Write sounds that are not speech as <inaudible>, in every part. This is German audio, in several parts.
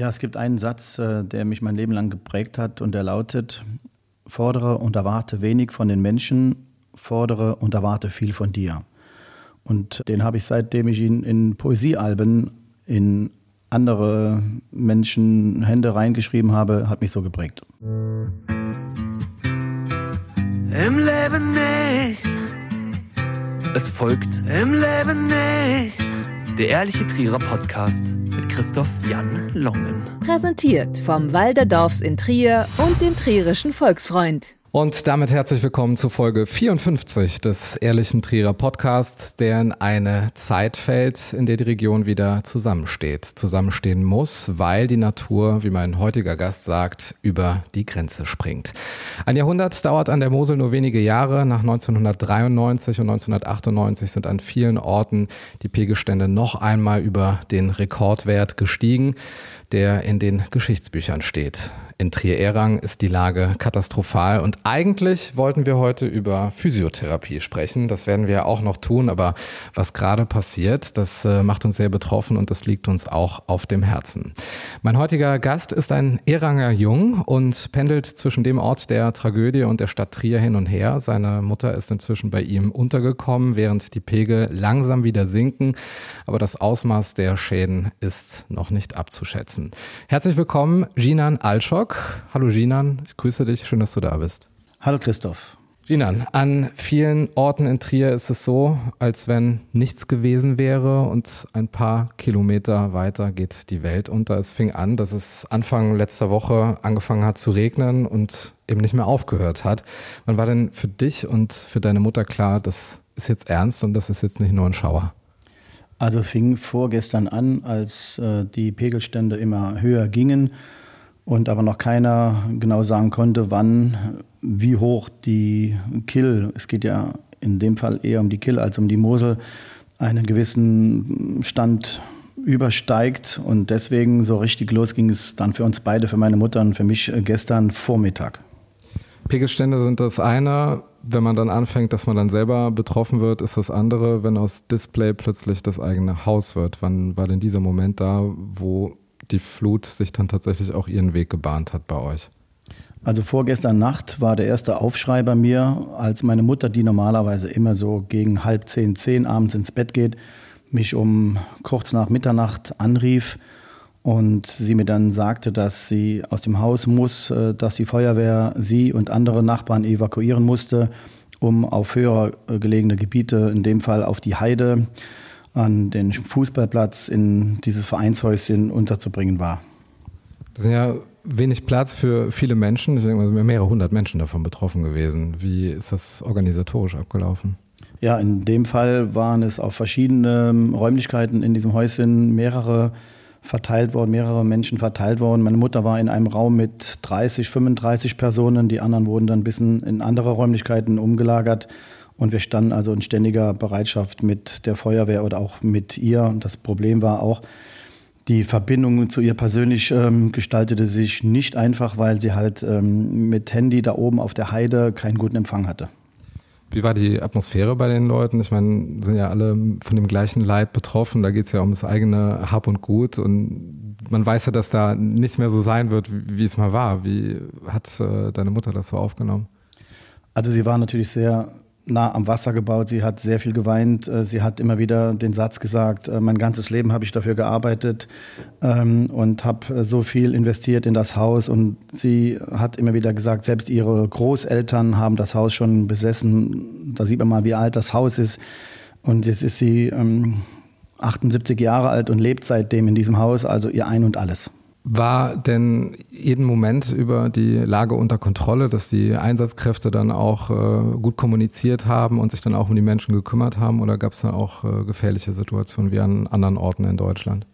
Ja, es gibt einen Satz, äh, der mich mein Leben lang geprägt hat und der lautet, fordere und erwarte wenig von den Menschen, fordere und erwarte viel von dir. Und den habe ich seitdem ich ihn in Poesiealben in andere Menschen Hände reingeschrieben habe, hat mich so geprägt. Im Leben nicht. Es folgt Im Leben nicht. Der ehrliche Trierer Podcast mit Christoph Jan Longen. Präsentiert vom Walderdorfs in Trier und dem Trierischen Volksfreund. Und damit herzlich willkommen zu Folge 54 des Ehrlichen Trierer Podcasts, der in eine Zeit fällt, in der die Region wieder zusammensteht, zusammenstehen muss, weil die Natur, wie mein heutiger Gast sagt, über die Grenze springt. Ein Jahrhundert dauert an der Mosel nur wenige Jahre. Nach 1993 und 1998 sind an vielen Orten die Pegelstände noch einmal über den Rekordwert gestiegen der in den Geschichtsbüchern steht. In Trier-Erang ist die Lage katastrophal und eigentlich wollten wir heute über Physiotherapie sprechen. Das werden wir auch noch tun, aber was gerade passiert, das äh, macht uns sehr betroffen und das liegt uns auch auf dem Herzen. Mein heutiger Gast ist ein Eranger Jung und pendelt zwischen dem Ort der Tragödie und der Stadt Trier hin und her. Seine Mutter ist inzwischen bei ihm untergekommen, während die Pegel langsam wieder sinken, aber das Ausmaß der Schäden ist noch nicht abzuschätzen. Herzlich willkommen, Jinan Alschok. Hallo Jinan, ich grüße dich, schön, dass du da bist. Hallo Christoph. Jinan, an vielen Orten in Trier ist es so, als wenn nichts gewesen wäre und ein paar Kilometer weiter geht die Welt unter. Es fing an, dass es Anfang letzter Woche angefangen hat zu regnen und eben nicht mehr aufgehört hat. Wann war denn für dich und für deine Mutter klar, das ist jetzt ernst und das ist jetzt nicht nur ein Schauer? Also es fing vorgestern an, als äh, die Pegelstände immer höher gingen und aber noch keiner genau sagen konnte, wann, wie hoch die Kill, es geht ja in dem Fall eher um die Kill als um die Mosel, einen gewissen Stand übersteigt. Und deswegen so richtig los ging es dann für uns beide, für meine Mutter und für mich äh, gestern Vormittag. Pegelstände sind das eine. Wenn man dann anfängt, dass man dann selber betroffen wird, ist das andere, wenn aus Display plötzlich das eigene Haus wird. Wann war denn dieser Moment da, wo die Flut sich dann tatsächlich auch ihren Weg gebahnt hat bei euch? Also vorgestern Nacht war der erste Aufschrei bei mir, als meine Mutter, die normalerweise immer so gegen halb zehn, zehn abends ins Bett geht, mich um kurz nach Mitternacht anrief und sie mir dann sagte, dass sie aus dem Haus muss, äh, dass die Feuerwehr sie und andere Nachbarn evakuieren musste, um auf höher äh, gelegene Gebiete, in dem Fall auf die Heide, an den Fußballplatz in dieses Vereinshäuschen unterzubringen war. Das ist ja wenig Platz für viele Menschen. Ich denke, mal, mehrere hundert Menschen davon betroffen gewesen. Wie ist das organisatorisch abgelaufen? Ja, in dem Fall waren es auf verschiedene Räumlichkeiten in diesem Häuschen mehrere verteilt worden, mehrere Menschen verteilt worden. Meine Mutter war in einem Raum mit 30, 35 Personen. Die anderen wurden dann ein bisschen in andere Räumlichkeiten umgelagert. Und wir standen also in ständiger Bereitschaft mit der Feuerwehr oder auch mit ihr. Und das Problem war auch, die Verbindung zu ihr persönlich ähm, gestaltete sich nicht einfach, weil sie halt ähm, mit Handy da oben auf der Heide keinen guten Empfang hatte. Wie war die Atmosphäre bei den Leuten? Ich meine, sind ja alle von dem gleichen Leid betroffen. Da geht es ja um das eigene Hab und Gut. Und man weiß ja, dass da nichts mehr so sein wird, wie, es mal war. Wie hat äh, deine Mutter das so aufgenommen? Also sie war natürlich sehr nah am Wasser gebaut. Sie hat sehr viel geweint. Äh, sie hat immer wieder den Satz gesagt, äh, mein ganzes Leben habe ich dafür gearbeitet ähm, und habe äh, so viel investiert in das Haus. Und sie hat immer wieder gesagt, selbst ihre Großeltern haben das Haus schon besessen. Da sieht man mal, wie alt das Haus ist. Und jetzt ist sie ähm, 78 Jahre alt und lebt seitdem in diesem Haus, also ihr Ein und alles. War denn jeden Moment über die Lage unter Kontrolle, dass die Einsatzkräfte dann auch äh, gut kommuniziert haben und sich dann auch um die Menschen gekümmert haben? Oder gab es da auch äh, gefährliche Situationen wie an anderen Orten in Deutschland?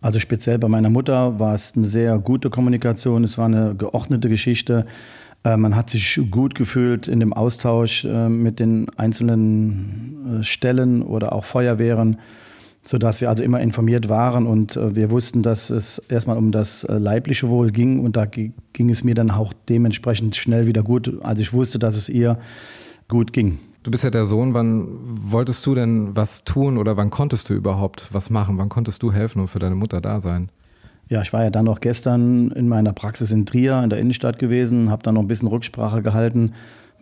Also speziell bei meiner Mutter war es eine sehr gute Kommunikation. Es war eine geordnete Geschichte. Äh, man hat sich gut gefühlt in dem Austausch äh, mit den einzelnen äh, Stellen oder auch Feuerwehren sodass wir also immer informiert waren und äh, wir wussten, dass es erstmal um das äh, leibliche Wohl ging und da ging es mir dann auch dementsprechend schnell wieder gut, als ich wusste, dass es ihr gut ging. Du bist ja der Sohn, wann wolltest du denn was tun oder wann konntest du überhaupt was machen? Wann konntest du helfen und für deine Mutter da sein? Ja, ich war ja dann noch gestern in meiner Praxis in Trier in der Innenstadt gewesen, habe dann noch ein bisschen Rücksprache gehalten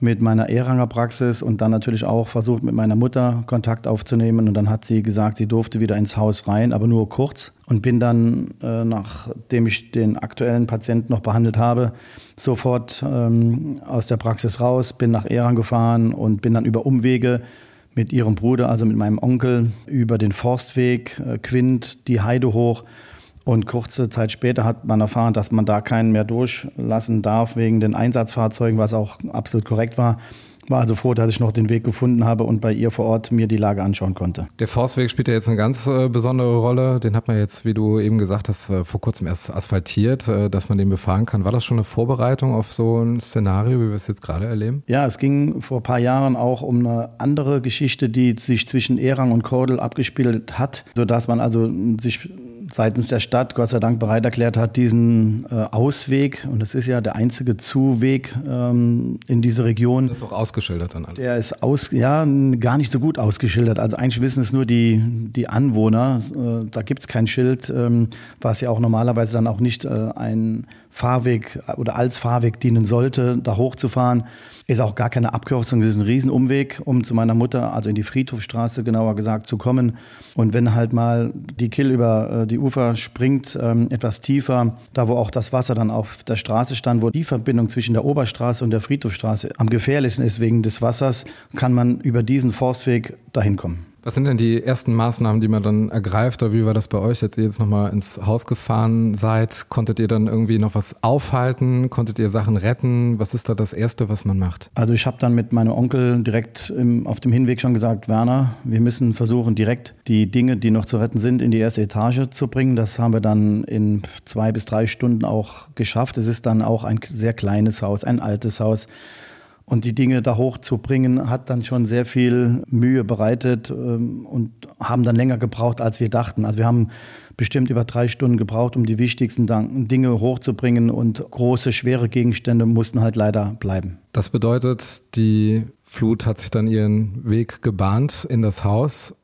mit meiner Ehranger Praxis und dann natürlich auch versucht, mit meiner Mutter Kontakt aufzunehmen. Und dann hat sie gesagt, sie durfte wieder ins Haus rein, aber nur kurz. Und bin dann, äh, nachdem ich den aktuellen Patienten noch behandelt habe, sofort ähm, aus der Praxis raus, bin nach Ehrang gefahren und bin dann über Umwege mit ihrem Bruder, also mit meinem Onkel, über den Forstweg, äh, Quint, die Heide hoch und kurze Zeit später hat man erfahren, dass man da keinen mehr durchlassen darf wegen den Einsatzfahrzeugen, was auch absolut korrekt war. War also froh, dass ich noch den Weg gefunden habe und bei ihr vor Ort mir die Lage anschauen konnte. Der Forstweg spielt ja jetzt eine ganz äh, besondere Rolle. Den hat man jetzt, wie du eben gesagt hast, äh, vor kurzem erst asphaltiert, äh, dass man den befahren kann. War das schon eine Vorbereitung auf so ein Szenario, wie wir es jetzt gerade erleben? Ja, es ging vor ein paar Jahren auch um eine andere Geschichte, die sich zwischen Erang und Kordel abgespielt hat, sodass man also sich seitens der Stadt Gott sei Dank bereit erklärt hat, diesen äh, Ausweg, und das ist ja der einzige Zuweg ähm, in diese Region. Das ist auch ausgeschildert dann alles. Der ist aus, ja, gar nicht so gut ausgeschildert. Also eigentlich wissen es nur die, die Anwohner. Äh, da gibt es kein Schild, ähm, was ja auch normalerweise dann auch nicht äh, ein Fahrweg oder als Fahrweg dienen sollte, da hochzufahren. Ist auch gar keine Abkürzung, es ist ein Riesenumweg, um zu meiner Mutter, also in die Friedhofstraße genauer gesagt, zu kommen. Und wenn halt mal die Kill über äh, die Ufer springt, ähm, etwas tiefer, da wo auch das Wasser dann auf der Straße stand, wo die Verbindung zwischen der Oberstraße und der Friedhofstraße am gefährlichsten ist wegen des Wassers, kann man über diesen Forstweg dahin kommen. Was sind denn die ersten Maßnahmen, die man dann ergreift? Oder wie war das bei euch, als ihr jetzt nochmal ins Haus gefahren seid? Konntet ihr dann irgendwie noch was aufhalten? Konntet ihr Sachen retten? Was ist da das Erste, was man macht? Also ich habe dann mit meinem Onkel direkt im, auf dem Hinweg schon gesagt, Werner, wir müssen versuchen, direkt die Dinge, die noch zu retten sind, in die erste Etage zu bringen. Das haben wir dann in zwei bis drei Stunden auch geschafft. Es ist dann auch ein sehr kleines Haus, ein altes Haus. Und die Dinge da hochzubringen, hat dann schon sehr viel Mühe bereitet ähm, und haben dann länger gebraucht, als wir dachten. Also wir haben bestimmt über drei Stunden gebraucht, um die wichtigsten Dinge hochzubringen und große, schwere Gegenstände mussten halt leider bleiben. Das bedeutet, die Flut hat sich dann ihren Weg gebahnt in das Haus,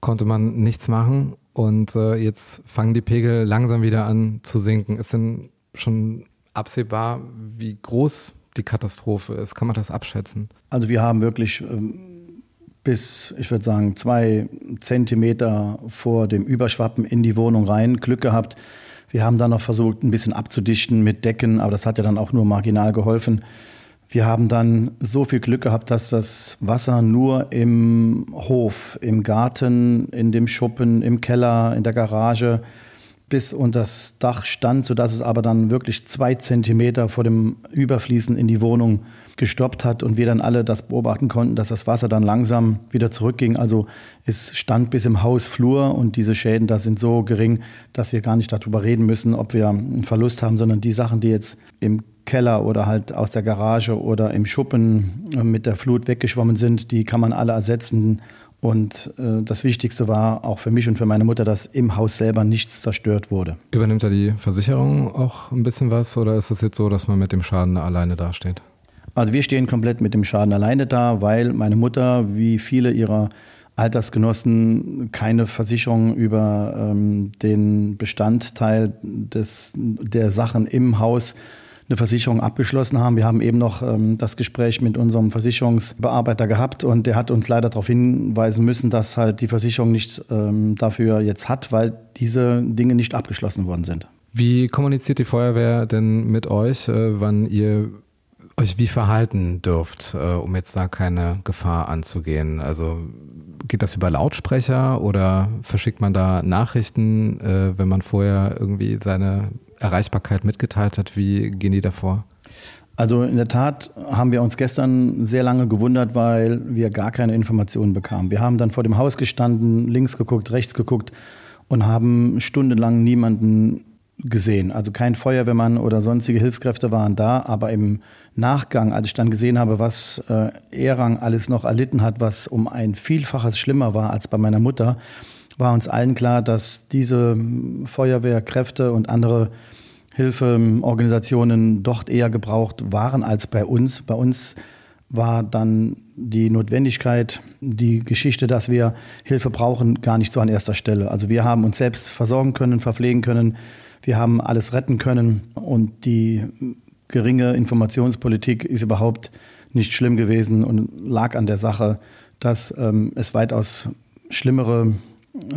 konnte man nichts machen und äh, jetzt fangen die Pegel langsam wieder an zu sinken. Ist denn schon absehbar, wie groß die Katastrophe ist? Kann man das abschätzen? Also wir haben wirklich ähm, bis, ich würde sagen, zwei Zentimeter vor dem Überschwappen in die Wohnung rein Glück gehabt. Wir haben dann noch versucht, ein bisschen abzudichten mit Decken, aber das hat ja dann auch nur marginal geholfen. Wir haben dann so viel Glück gehabt, dass das Wasser nur im Hof, im Garten, in dem Schuppen, im Keller, in der Garage bis unter das Dach stand, sodass es aber dann wirklich zwei Zentimeter vor dem Überfließen in die Wohnung gestoppt hat und wir dann alle das beobachten konnten, dass das Wasser dann langsam wieder zurückging. Also es stand bis im Hausflur und diese Schäden da sind so gering, dass wir gar nicht darüber reden müssen, ob wir einen Verlust haben, sondern die Sachen, die jetzt im Keller oder halt aus der Garage oder im Schuppen mit der Flut weggeschwommen sind, die kann man alle ersetzen und äh, das Wichtigste war auch für mich und für meine Mutter, dass im Haus selber nichts zerstört wurde. Übernimmt da die Versicherung auch ein bisschen was oder ist es jetzt so, dass man mit dem Schaden alleine dasteht? Also wir stehen komplett mit dem Schaden alleine da, weil meine Mutter, wie viele ihrer Altersgenossen, keine Versicherung über ähm, den Bestandteil des, der Sachen im Haus eine Versicherung abgeschlossen haben. Wir haben eben noch ähm, das Gespräch mit unserem Versicherungsbearbeiter gehabt und der hat uns leider darauf hinweisen müssen, dass halt die Versicherung nicht ähm, dafür jetzt hat, weil diese Dinge nicht abgeschlossen worden sind. Wie kommuniziert die Feuerwehr denn mit euch, äh, wann ihr euch wie verhalten dürft, äh, um jetzt da keine Gefahr anzugehen? Also geht das über Lautsprecher oder verschickt man da Nachrichten, äh, wenn man vorher irgendwie seine Erreichbarkeit mitgeteilt hat? Wie gehen die davor? Also in der Tat haben wir uns gestern sehr lange gewundert, weil wir gar keine Informationen bekamen. Wir haben dann vor dem Haus gestanden, links geguckt, rechts geguckt und haben stundenlang niemanden gesehen. Also kein Feuerwehrmann oder sonstige Hilfskräfte waren da, aber im Nachgang, als ich dann gesehen habe, was äh, Erang alles noch erlitten hat, was um ein Vielfaches schlimmer war als bei meiner Mutter, war uns allen klar, dass diese Feuerwehrkräfte und andere Hilfeorganisationen dort eher gebraucht waren als bei uns. Bei uns war dann die Notwendigkeit, die Geschichte, dass wir Hilfe brauchen, gar nicht so an erster Stelle. Also wir haben uns selbst versorgen können, verpflegen können. Wir haben alles retten können und die geringe Informationspolitik ist überhaupt nicht schlimm gewesen und lag an der Sache, dass ähm, es weitaus schlimmere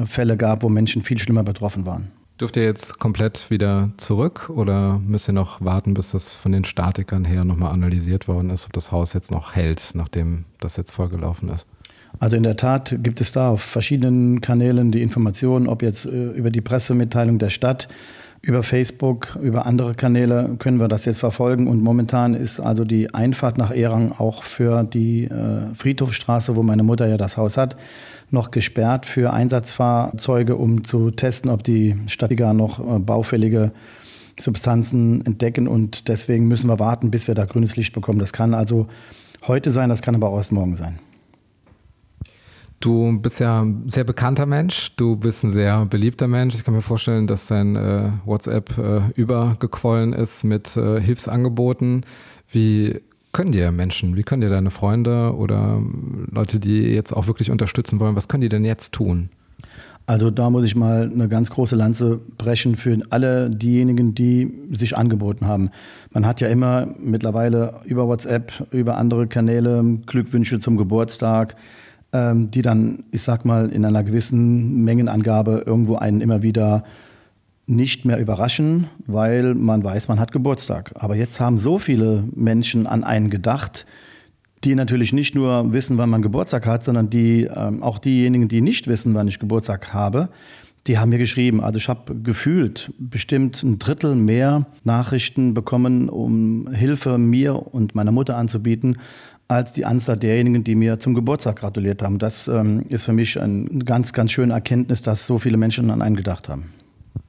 Fälle gab, wo Menschen viel schlimmer betroffen waren. Dürft ihr jetzt komplett wieder zurück oder müsst ihr noch warten, bis das von den Statikern her nochmal analysiert worden ist, ob das Haus jetzt noch hält, nachdem das jetzt vollgelaufen ist? Also in der Tat gibt es da auf verschiedenen Kanälen die Informationen, ob jetzt äh, über die Pressemitteilung der Stadt, über Facebook, über andere Kanäle können wir das jetzt verfolgen. Und momentan ist also die Einfahrt nach Erang auch für die äh, Friedhofstraße, wo meine Mutter ja das Haus hat, noch gesperrt für Einsatzfahrzeuge, um zu testen, ob die Statiker noch äh, baufällige Substanzen entdecken. Und deswegen müssen wir warten, bis wir da grünes Licht bekommen. Das kann also heute sein, das kann aber auch erst morgen sein. Du bist ja ein sehr bekannter Mensch, du bist ein sehr beliebter Mensch. Ich kann mir vorstellen, dass dein äh, WhatsApp äh, übergequollen ist mit äh, Hilfsangeboten. Wie können dir Menschen, wie können dir deine Freunde oder Leute, die jetzt auch wirklich unterstützen wollen, was können die denn jetzt tun? Also da muss ich mal eine ganz große Lanze brechen für alle diejenigen, die sich angeboten haben. Man hat ja immer mittlerweile über WhatsApp, über andere Kanäle Glückwünsche zum Geburtstag, ähm, die dann, ich sag mal, in einer gewissen Mengenangabe irgendwo einen immer wieder nicht mehr überraschen, weil man weiß, man hat Geburtstag. Aber jetzt haben so viele Menschen an einen gedacht, die natürlich nicht nur wissen, wann man Geburtstag hat, sondern die ähm, auch diejenigen, die nicht wissen, wann ich Geburtstag habe, die haben mir geschrieben. Also ich habe gefühlt bestimmt ein Drittel mehr Nachrichten bekommen, um Hilfe mir und meiner Mutter anzubieten, als die Anzahl derjenigen, die mir zum Geburtstag gratuliert haben. Das ähm, ist für mich eine ganz, ganz schöne Erkenntnis, dass so viele Menschen an einen gedacht haben.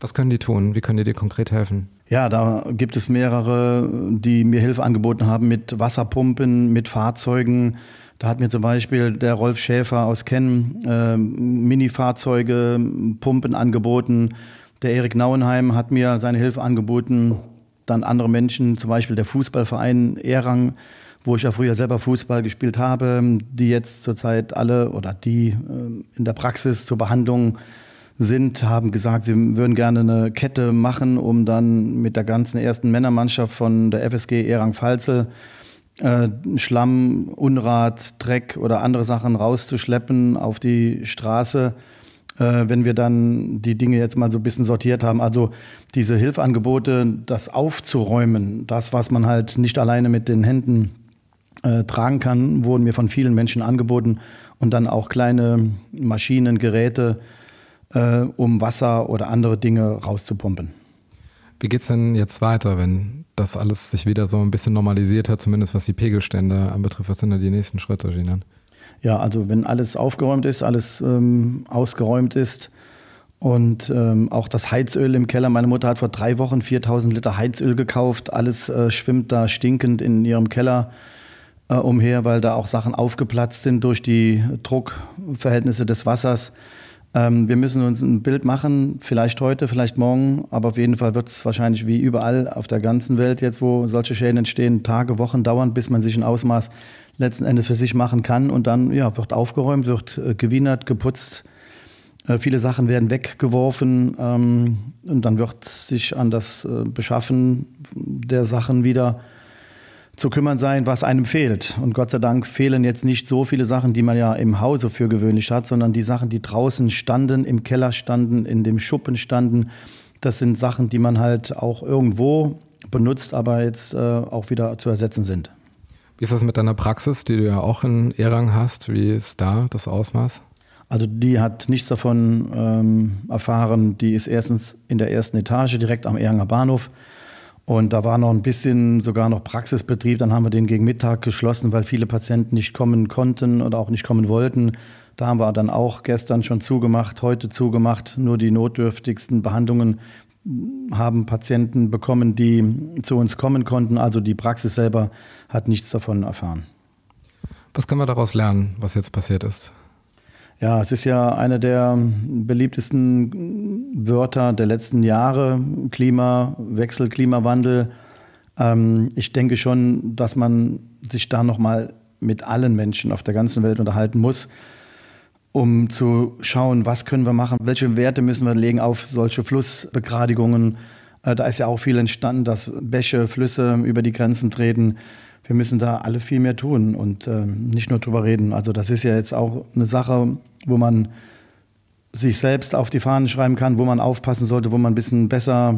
Was können die tun? Wie können die dir konkret helfen? Ja, da gibt es mehrere, die mir Hilfe angeboten haben mit Wasserpumpen, mit Fahrzeugen. Da hat mir zum Beispiel der Rolf Schäfer aus Kennen äh, Mini-Fahrzeuge, Pumpen angeboten. Der Erik Nauenheim hat mir seine Hilfe angeboten. Dann andere Menschen, zum Beispiel der Fußballverein Erang wo ich ja früher selber Fußball gespielt habe, die jetzt zurzeit alle oder die äh, in der Praxis zur Behandlung sind, haben gesagt, sie würden gerne eine Kette machen, um dann mit der ganzen ersten Männermannschaft von der FSG Erang-Pfalzel äh, Schlamm, Unrat, Dreck oder andere Sachen rauszuschleppen auf die Straße, äh, wenn wir dann die Dinge jetzt mal so ein bisschen sortiert haben. Also diese Hilfangebote, das aufzuräumen, das, was man halt nicht alleine mit den Händen äh, tragen kann, wurden mir von vielen Menschen angeboten und dann auch kleine Maschinen, Geräte, äh, um Wasser oder andere Dinge rauszupumpen. Wie geht es denn jetzt weiter, wenn das alles sich wieder so ein bisschen normalisiert hat, zumindest was die Pegelstände anbetrifft? Was sind da die nächsten Schritte, Ginan? Ja, also wenn alles aufgeräumt ist, alles ähm, ausgeräumt ist und ähm, auch das Heizöl im Keller. Meine Mutter hat vor drei Wochen 4000 Liter Heizöl gekauft. Alles äh, schwimmt da stinkend in ihrem Keller äh, umher, weil da auch Sachen aufgeplatzt sind durch die Druckverhältnisse des Wassers. Ähm, wir müssen uns ein Bild machen, vielleicht heute, vielleicht morgen, aber auf jeden Fall wird es wahrscheinlich wie überall auf der ganzen Welt jetzt, wo solche Schäden entstehen, Tage, Wochen dauern, bis man sich ein Ausmaß letzten Endes für sich machen kann und dann ja, wird aufgeräumt, wird äh, gewienert, geputzt. Äh, viele Sachen werden weggeworfen ähm, und dann wird sich an das äh, Beschaffen der Sachen wieder zu kümmern sein, was einem fehlt. Und Gott sei Dank fehlen jetzt nicht so viele Sachen, die man ja im Hause für gewöhnlich hat, sondern die Sachen, die draußen standen, im Keller standen, in dem Schuppen standen. Das sind Sachen, die man halt auch irgendwo benutzt, aber jetzt äh, auch wieder zu ersetzen sind. Wie ist das mit deiner Praxis, die du ja auch in Erang hast? Wie ist da das Ausmaß? Also die hat nichts davon ähm, erfahren. Die ist erstens in der ersten Etage direkt am Eranger Bahnhof. Und da war noch ein bisschen sogar noch Praxisbetrieb. Dann haben wir den gegen Mittag geschlossen, weil viele Patienten nicht kommen konnten oder auch nicht kommen wollten. Da haben wir dann auch gestern schon zugemacht, heute zugemacht. Nur die notdürftigsten Behandlungen haben Patienten bekommen, die zu uns kommen konnten. Also die Praxis selber hat nichts davon erfahren. Was können wir daraus lernen, was jetzt passiert ist? Ja, es ist ja eine der beliebtesten Wörter der letzten Jahre, Klimawechsel, Klimawandel. Ähm, ich denke schon, dass man sich da nochmal mit allen Menschen auf der ganzen Welt unterhalten muss, um zu schauen, was können wir machen, welche Werte müssen wir legen auf solche Flussbegradigungen, Äh, da ist ja auch viel entstanden, dass Bäche, Flüsse über die Grenzen treten. Wir müssen da alle viel mehr tun und äh, nicht nur drüber reden. Also das ist ja jetzt auch eine Sache, wo man sich selbst auf die Fahnen schreiben kann, wo man aufpassen sollte, wo man ein bisschen besser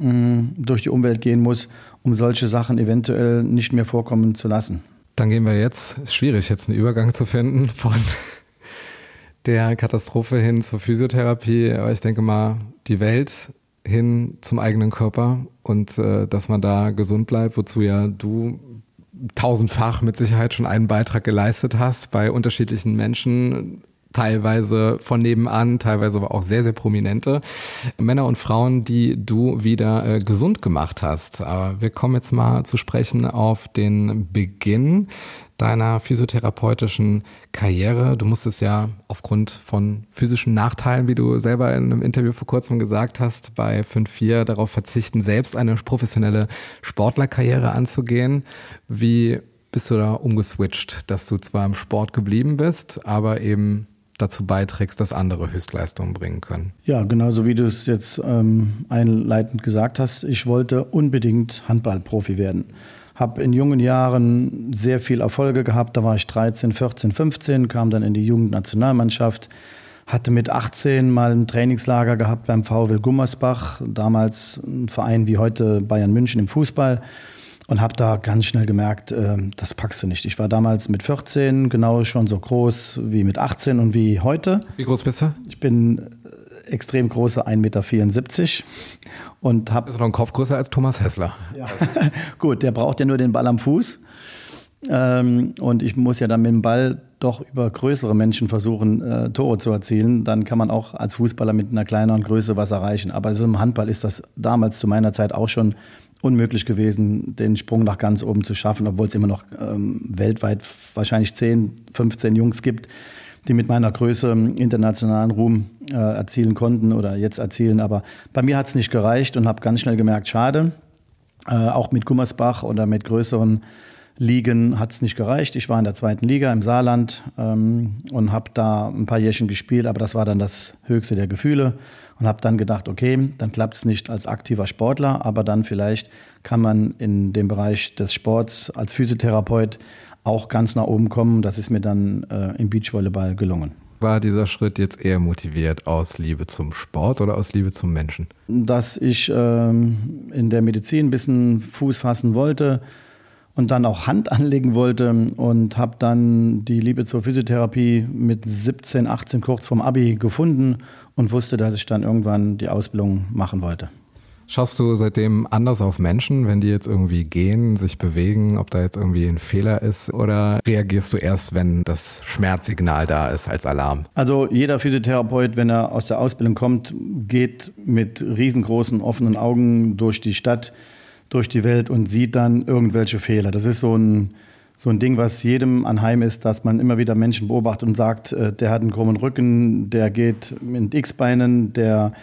mh, durch die Umwelt gehen muss, um solche Sachen eventuell nicht mehr vorkommen zu lassen. Dann gehen wir jetzt, ist schwierig jetzt einen Übergang zu finden von der Katastrophe hin zur Physiotherapie, aber ich denke mal, die Welt hin zum eigenen Körper und äh, dass man da gesund bleibt, wozu ja du tausendfach mit Sicherheit schon einen Beitrag geleistet hast bei unterschiedlichen Menschen, teilweise von nebenan, teilweise aber auch sehr, sehr prominente Männer und Frauen, die du wieder äh, gesund gemacht hast. Aber wir kommen jetzt mal zu sprechen auf den Beginn deiner physiotherapeutischen Karriere. Du musstest ja aufgrund von physischen Nachteilen, wie du selber in einem Interview vor kurzem gesagt hast, bei 5-4 darauf verzichten, selbst eine professionelle Sportlerkarriere anzugehen. Wie bist du da umgeswitcht, dass du zwar im Sport geblieben bist, aber eben dazu beiträgst, dass andere Höchstleistungen bringen können. Ja, genauso wie du es jetzt ähm, einleitend gesagt hast. Ich wollte unbedingt Handballprofi werden. Habe in jungen Jahren sehr viel Erfolge gehabt. Da war ich 13, 14, 15, kam dann in die Jugendnationalmannschaft. Hatte mit 18 mal ein Trainingslager gehabt beim VW Gummersbach, damals ein Verein wie heute Bayern München im Fußball und habe da ganz schnell gemerkt, äh, das packst du nicht. Ich war damals mit 14 genau schon so groß wie mit 18 und wie heute. Wie groß bist du? Ich bin extrem große 1,74 Meter und habe. Ist noch ein Kopf größer als Thomas Hessler. Ja. <laughs> Gut, der braucht ja nur den Ball am Fuß. Ähm, und ich muss ja dann mit dem Ball doch über größere Menschen versuchen, äh, Tore zu erzielen. Dann kann man auch als Fußballer mit einer kleineren Größe was erreichen. Aber also im Handball ist das damals zu meiner Zeit auch schon unmöglich gewesen, den Sprung nach ganz oben zu schaffen, obwohl es immer noch ähm, weltweit wahrscheinlich 10, 15 Jungs gibt, die mit meiner Größe internationalen Ruhm äh, erzielen konnten oder jetzt erzielen. Aber bei mir hat es nicht gereicht und habe ganz schnell gemerkt, schade. Äh, auch mit Gummersbach oder mit größeren Ligen hat es nicht gereicht. Ich war in der zweiten Liga im Saarland ähm, und habe da ein paar Jährchen gespielt, aber das war dann das höchste der Gefühle und habe dann gedacht, okay, dann klappt es nicht als aktiver Sportler, aber dann vielleicht kann man in dem Bereich des Sports als Physiotherapeut auch ganz nach oben kommen. Das ist mir dann äh, im Beachvolleyball gelungen. War dieser Schritt jetzt eher motiviert aus Liebe zum Sport oder aus Liebe zum Menschen? Dass ich ähm, in der Medizin ein bisschen Fuß fassen wollte, und dann auch Hand <laughs> anlegen wollte und habe dann die Liebe zur Physiotherapie mit 17, 18 kurz vorm Abi gefunden und wusste, dass ich dann irgendwann die Ausbildung machen wollte. Schaust du seitdem anders auf Menschen, wenn die jetzt irgendwie gehen, sich bewegen, ob da jetzt irgendwie ein Fehler ist oder reagierst du erst, wenn das Schmerzsignal da ist als Alarm? Also jeder Physiotherapeut, wenn er aus der Ausbildung kommt, geht mit riesengroßen offenen Augen durch die Stadt durch die Welt und sieht dann irgendwelche Fehler. Das ist so ein, so ein Ding, was jedem anheim ist, dass man immer wieder Menschen beobachtet und sagt, äh, der hat einen krummen Rücken, der geht mit X-Beinen, der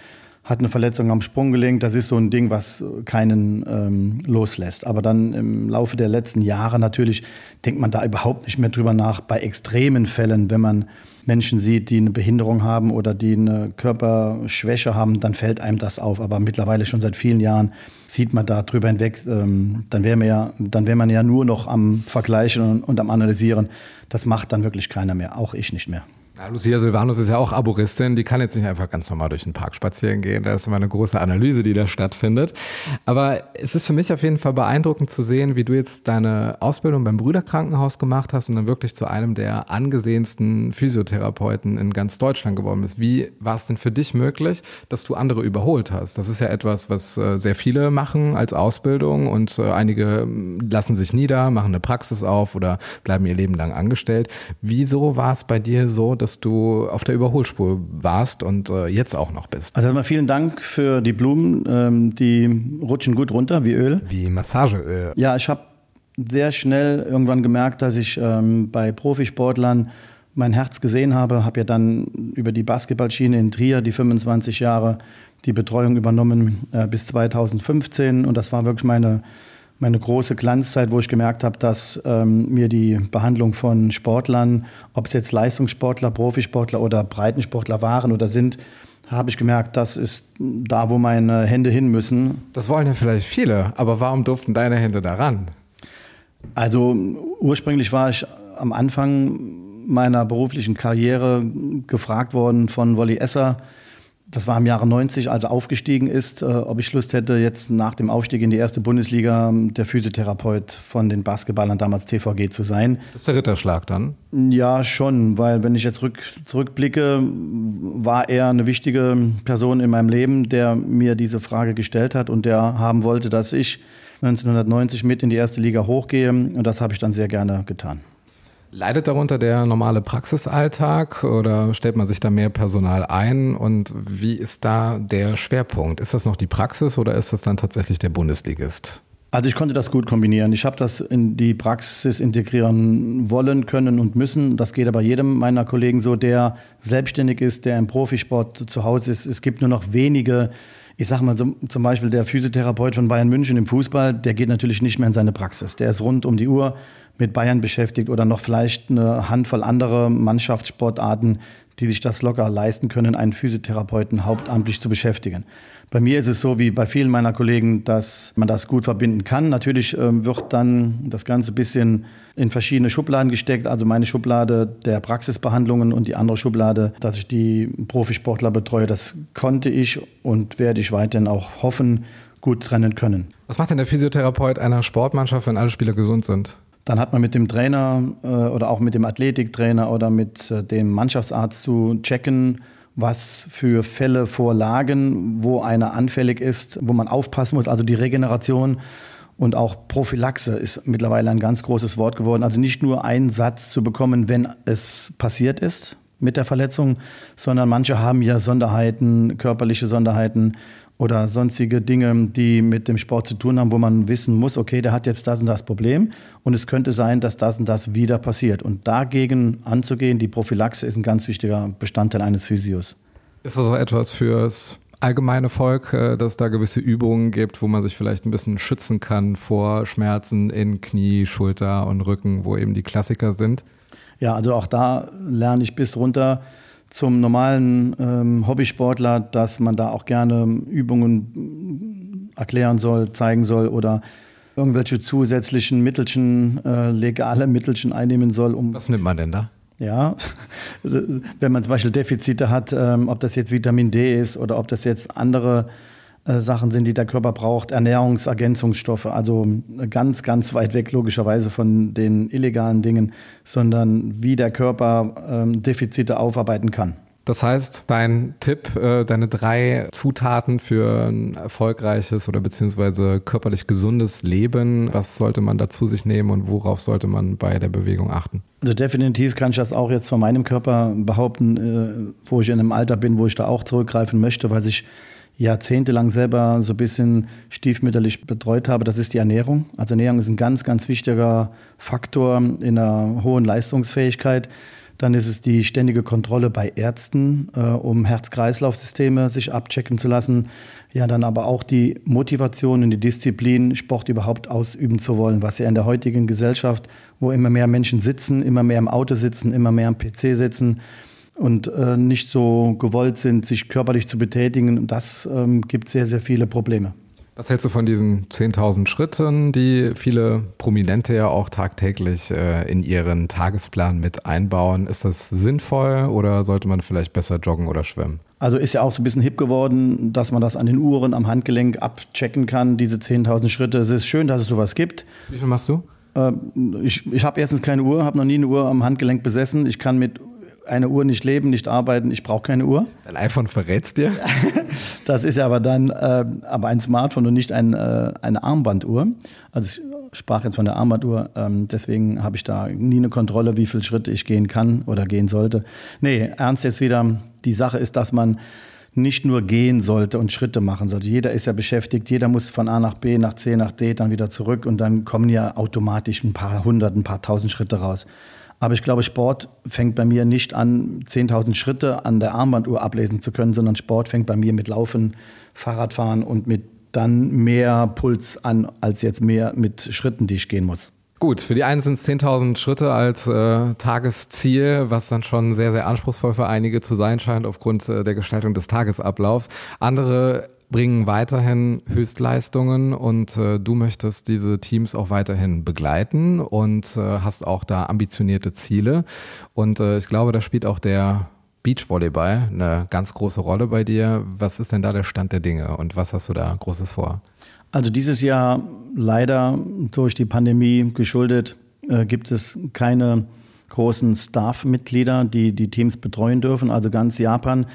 hat eine Verletzung am Sprunggelenk. Das ist so ein Ding, was keinen ähm, loslässt. Aber dann im Laufe der letzten Jahre natürlich denkt man da überhaupt nicht mehr drüber nach. Bei extremen Fällen, wenn man Menschen sieht, die eine Behinderung haben oder die eine Körperschwäche haben, dann fällt einem das auf. Aber mittlerweile schon seit vielen Jahren sieht man da drüber hinweg. Ähm, dann wäre ja, wär man ja nur noch am Vergleichen und, und am Analysieren. Das macht dann wirklich keiner mehr, auch ich nicht mehr. Ja, Lucia Silvanus ist ja auch Aburistin, die kann jetzt nicht einfach ganz normal durch den Park spazieren gehen. Da ist immer eine große Analyse, die da stattfindet. Aber es ist für mich auf jeden Fall beeindruckend zu sehen, wie du jetzt deine Ausbildung beim Brüderkrankenhaus gemacht hast und dann wirklich zu einem der angesehensten Physiotherapeuten in ganz Deutschland geworden bist. Wie war es denn für dich möglich, dass du andere überholt hast? Das ist ja etwas, was äh, sehr viele machen als Ausbildung und äh, einige ähm, lassen sich nieder, machen eine Praxis auf oder bleiben ihr Leben lang angestellt. Wieso war es bei dir so, dass dass du auf der Überholspur warst und äh, jetzt auch noch bist. Also erstmal vielen Dank für die Blumen. Ähm, die rutschen gut runter wie Öl. Wie Massageöl. Ja, ich habe sehr schnell irgendwann gemerkt, dass ich ähm, bei Profisportlern mein Herz gesehen habe. Habe ja dann über die Basketballschiene in Trier die 25 Jahre die Betreuung übernommen äh, bis 2015 und das war wirklich meine meine große Glanzzeit, wo ich gemerkt habe, dass ähm, mir die Behandlung von Sportlern, ob es jetzt Leistungssportler, Profisportler oder Breitensportler waren oder sind, habe ich gemerkt, das ist da, wo meine Hände hin müssen. Das wollen ja vielleicht viele, aber warum durften deine Hände daran? Also ursprünglich war ich am Anfang meiner beruflichen Karriere gefragt worden von Wolli Esser, das war im Jahre 90, als er aufgestiegen ist, äh, ob ich Lust hätte, jetzt nach dem Aufstieg in die erste Bundesliga ähm, der Physiotherapeut von den Basketballern damals TVG zu sein. Das ist der Ritterschlag dann? Ja, schon, weil wenn ich jetzt rück, zurückblicke, war er eine wichtige Person in meinem Leben, der mir diese Frage gestellt hat und der haben wollte, dass ich 1990 mit in die erste Liga hochgehe und das habe ich dann sehr gerne getan. Leidet darunter der normale Praxisalltag oder stellt man sich da mehr Personal ein? Und wie ist da der Schwerpunkt? Ist das noch die Praxis oder ist das dann tatsächlich der Bundesligist? Also ich konnte das gut kombinieren. Ich habe das in die Praxis integrieren wollen, können und müssen. Das geht aber jedem meiner Kollegen so, der selbstständig ist, der im Profisport zu Hause ist. Es gibt nur noch wenige ich sage mal zum Beispiel der Physiotherapeut von Bayern München im Fußball, der geht natürlich nicht mehr in seine Praxis. Der ist rund um die Uhr mit Bayern beschäftigt oder noch vielleicht eine Handvoll andere Mannschaftssportarten, die sich das locker leisten können, einen Physiotherapeuten hauptamtlich zu beschäftigen. Bei mir ist es so wie bei vielen meiner Kollegen, dass man das gut verbinden kann. Natürlich äh, wird dann das Ganze ein bisschen in verschiedene Schubladen gesteckt. Also meine Schublade der Praxisbehandlungen und die andere Schublade, dass ich die Profisportler betreue. Das konnte ich und werde ich weiterhin auch hoffen, gut trennen können. Was macht denn der Physiotherapeut einer Sportmannschaft, wenn alle Spieler gesund sind? Dann hat man mit dem Trainer äh, oder auch mit dem Athletiktrainer oder mit äh, dem Mannschaftsarzt zu checken, was für Fälle vorlagen, wo einer anfällig ist, wo man aufpassen muss. Also die Regeneration und auch Prophylaxe ist mittlerweile ein ganz großes Wort geworden. Also nicht nur einen Satz zu bekommen, wenn es passiert ist mit der Verletzung, sondern manche haben ja Sonderheiten, körperliche Sonderheiten oder sonstige Dinge, die mit dem Sport zu tun haben, wo man wissen muss, okay, der hat jetzt das und das Problem und es könnte sein, dass das und das wieder passiert. Und dagegen anzugehen, die Prophylaxe ist ein ganz wichtiger Bestandteil eines Physios. Ist das auch etwas fürs allgemeine Volk, äh, dass es da gewisse Übungen gibt, wo man sich vielleicht ein bisschen schützen kann vor Schmerzen in Knie, Schulter und Rücken, wo eben die Klassiker sind? Ja, also auch da lerne ich bis runter zum normalen ähm, Hobbysportler, dass man da auch gerne Übungen erklären soll, zeigen soll oder irgendwelche zusätzlichen Mittelchen, äh, legale Mittelchen einnehmen soll. Um Was nimmt man denn da? Ja, <laughs> wenn man zum Beispiel Defizite hat, ähm, ob das jetzt Vitamin D ist oder ob das jetzt andere äh, Sachen sind, die der Körper braucht, Ernährungsergänzungsstoffe, also ganz, ganz weit weg logischerweise von den illegalen Dingen, sondern wie der Körper ähm, Defizite aufarbeiten kann. Das heißt, dein Tipp, äh, deine drei Zutaten für ein erfolgreiches oder beziehungsweise körperlich gesundes Leben, was sollte man dazu sich nehmen und worauf sollte man bei der Bewegung achten? Also definitiv kann ich das auch jetzt von meinem Körper behaupten, äh, wo ich in einem Alter bin, wo ich da auch zurückgreifen möchte, weil ich jahrzehntelang selber so ein bisschen stiefmütterlich betreut habe, das ist die Ernährung. Also Ernährung ist ein ganz, ganz wichtiger Faktor in einer hohen Leistungsfähigkeit. Dann ist es die ständige Kontrolle bei Ärzten, äh, um Herz-Kreislauf-Systeme sich abchecken zu lassen. Ja, dann aber auch die Motivation und die Disziplin, Sport überhaupt ausüben zu wollen, was ja in der heutigen Gesellschaft, wo immer mehr Menschen sitzen, immer mehr im Auto sitzen, immer mehr am PC sitzen, und äh, nicht so gewollt sind, sich körperlich zu betätigen. Das ähm, gibt sehr, sehr viele Probleme. Was hältst du von diesen 10.000 Schritten, die viele Prominente ja auch tagtäglich äh, in ihren Tagesplan mit einbauen? Ist das sinnvoll oder sollte man vielleicht besser joggen oder schwimmen? Also ist ja auch so ein bisschen hip geworden, dass man das an den Uhren am Handgelenk abchecken kann, diese 10.000 Schritte. Es ist schön, dass es sowas gibt. Wie viel machst du? Äh, ich ich habe erstens keine Uhr, habe noch nie eine Uhr am Handgelenk besessen. Ich kann mit eine Uhr nicht leben, nicht arbeiten, ich brauche keine Uhr. Dein iPhone verrätst dir? <laughs> das ist ja aber dann äh, aber ein Smartphone und nicht ein, äh, eine Armbanduhr. Also ich sprach jetzt von der Armbanduhr, ähm, deswegen habe ich da nie eine Kontrolle, wie viele Schritte ich gehen kann oder gehen sollte. Nee, ernst jetzt wieder, die Sache ist, dass man nicht nur gehen sollte und Schritte machen sollte. Jeder ist ja beschäftigt, jeder muss von A nach B, nach C, nach D, dann wieder zurück und dann kommen ja automatisch ein paar hundert, ein paar tausend Schritte raus. Aber ich glaube, Sport fängt bei mir nicht an, 10.000 Schritte an der Armbanduhr ablesen zu können, sondern Sport fängt bei mir mit Laufen, Fahrradfahren und mit dann mehr Puls an, als jetzt mehr mit Schritten, die ich gehen muss. Gut, für die einen sind es 10.000 Schritte als äh, Tagesziel, was dann schon sehr, sehr anspruchsvoll für einige zu sein scheint aufgrund äh, der Gestaltung des Tagesablaufs. Andere bringen weiterhin Höchstleistungen und äh, du möchtest diese Teams auch weiterhin begleiten und äh, hast auch da ambitionierte Ziele. Und äh, ich glaube, da spielt auch der Beachvolleyball eine ganz große Rolle bei dir. Was ist denn da der Stand der Dinge und was hast du da Großes vor? Also dieses Jahr leider durch die Pandemie geschuldet äh, gibt es keine großen Staff-Mitglieder, die die Teams betreuen dürfen. Also ganz Japan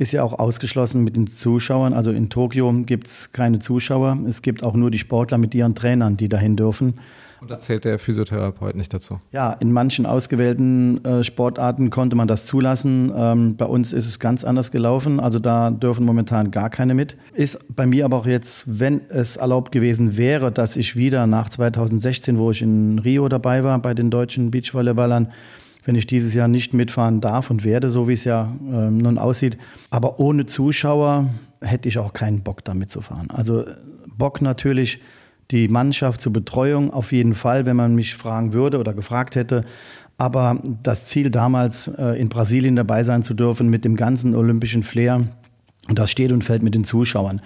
ist ja auch ausgeschlossen mit den Zuschauern. Also in Tokio gibt es keine Zuschauer. Es gibt auch nur die Sportler mit ihren Trainern, die dahin dürfen. Und da zählt der Physiotherapeut nicht dazu? Ja, in manchen ausgewählten äh, Sportarten konnte man das zulassen. Ähm, bei uns ist es ganz anders gelaufen. Also da dürfen momentan gar keine mit. Ist bei mir aber auch jetzt, wenn es erlaubt gewesen wäre, dass ich wieder nach 2016, wo ich in Rio dabei war, bei den deutschen Beachvolleyballern, wenn ich dieses Jahr nicht mitfahren darf und werde, so wie es ja äh, nun aussieht. Aber ohne Zuschauer hätte ich auch keinen Bock damit zu fahren. Also Bock natürlich die Mannschaft zur Betreuung auf jeden Fall, wenn man mich fragen würde oder gefragt hätte. Aber das Ziel damals, äh, in Brasilien dabei sein zu dürfen mit dem ganzen olympischen Flair, das steht und fällt mit den Zuschauern.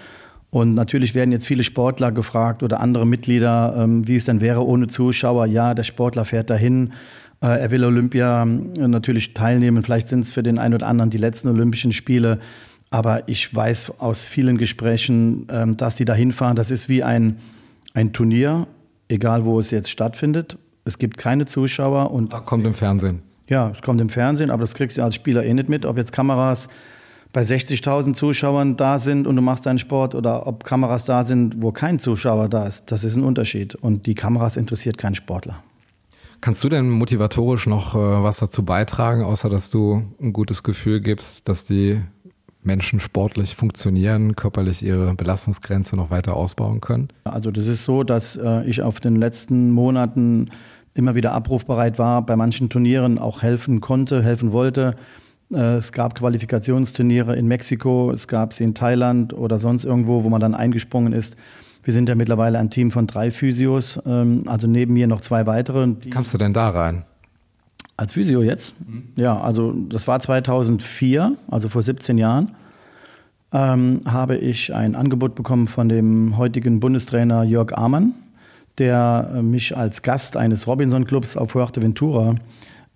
Und natürlich werden jetzt viele Sportler gefragt oder andere Mitglieder, ähm, wie es denn wäre ohne Zuschauer. Ja, der Sportler fährt dahin. Äh, er will Olympia äh, natürlich teilnehmen. Vielleicht sind es für den einen oder anderen die letzten Olympischen Spiele. Aber ich weiß aus vielen Gesprächen, ähm, dass sie dahin fahren. Das ist wie ein, ein Turnier, egal wo es jetzt stattfindet. Es gibt keine Zuschauer und Da kommt im Fernsehen. ja, es kommt im Fernsehen, aber das kriegst du als Spieler eh nicht mit, ob jetzt Kameras bei 60.000 Zuschauern da sind und du machst deinen Sport oder ob Kameras da sind, wo kein Zuschauer da ist. Das ist ein Unterschied und die Kameras interessiert keinen Sportler. Kannst du denn motivatorisch noch äh, was dazu beitragen, außer dass du ein gutes Gefühl gibst, dass die Menschen sportlich funktionieren, körperlich ihre Belastungsgrenze noch weiter ausbauen können? Also das ist so, dass äh, ich auf den letzten Monaten immer wieder abrufbereit war, bei manchen Turnieren auch helfen konnte, helfen wollte. Äh, es gab Qualifikationsturniere in Mexiko, es gab sie in Thailand oder sonst irgendwo, wo man dann eingesprungen ist. Wir sind ja mittlerweile ein Team von drei Physios, ähm, also neben mir noch zwei weitere. Kamst du denn da rein? als Physio jetzt? Ja, also das war 2004, also vor 17 Jahren, ähm, habe ich ein Angebot bekommen von dem heutigen Bundestrainer Jörg Amann, der äh, mich als Gast eines Robinson-Clubs auf Fuerteventura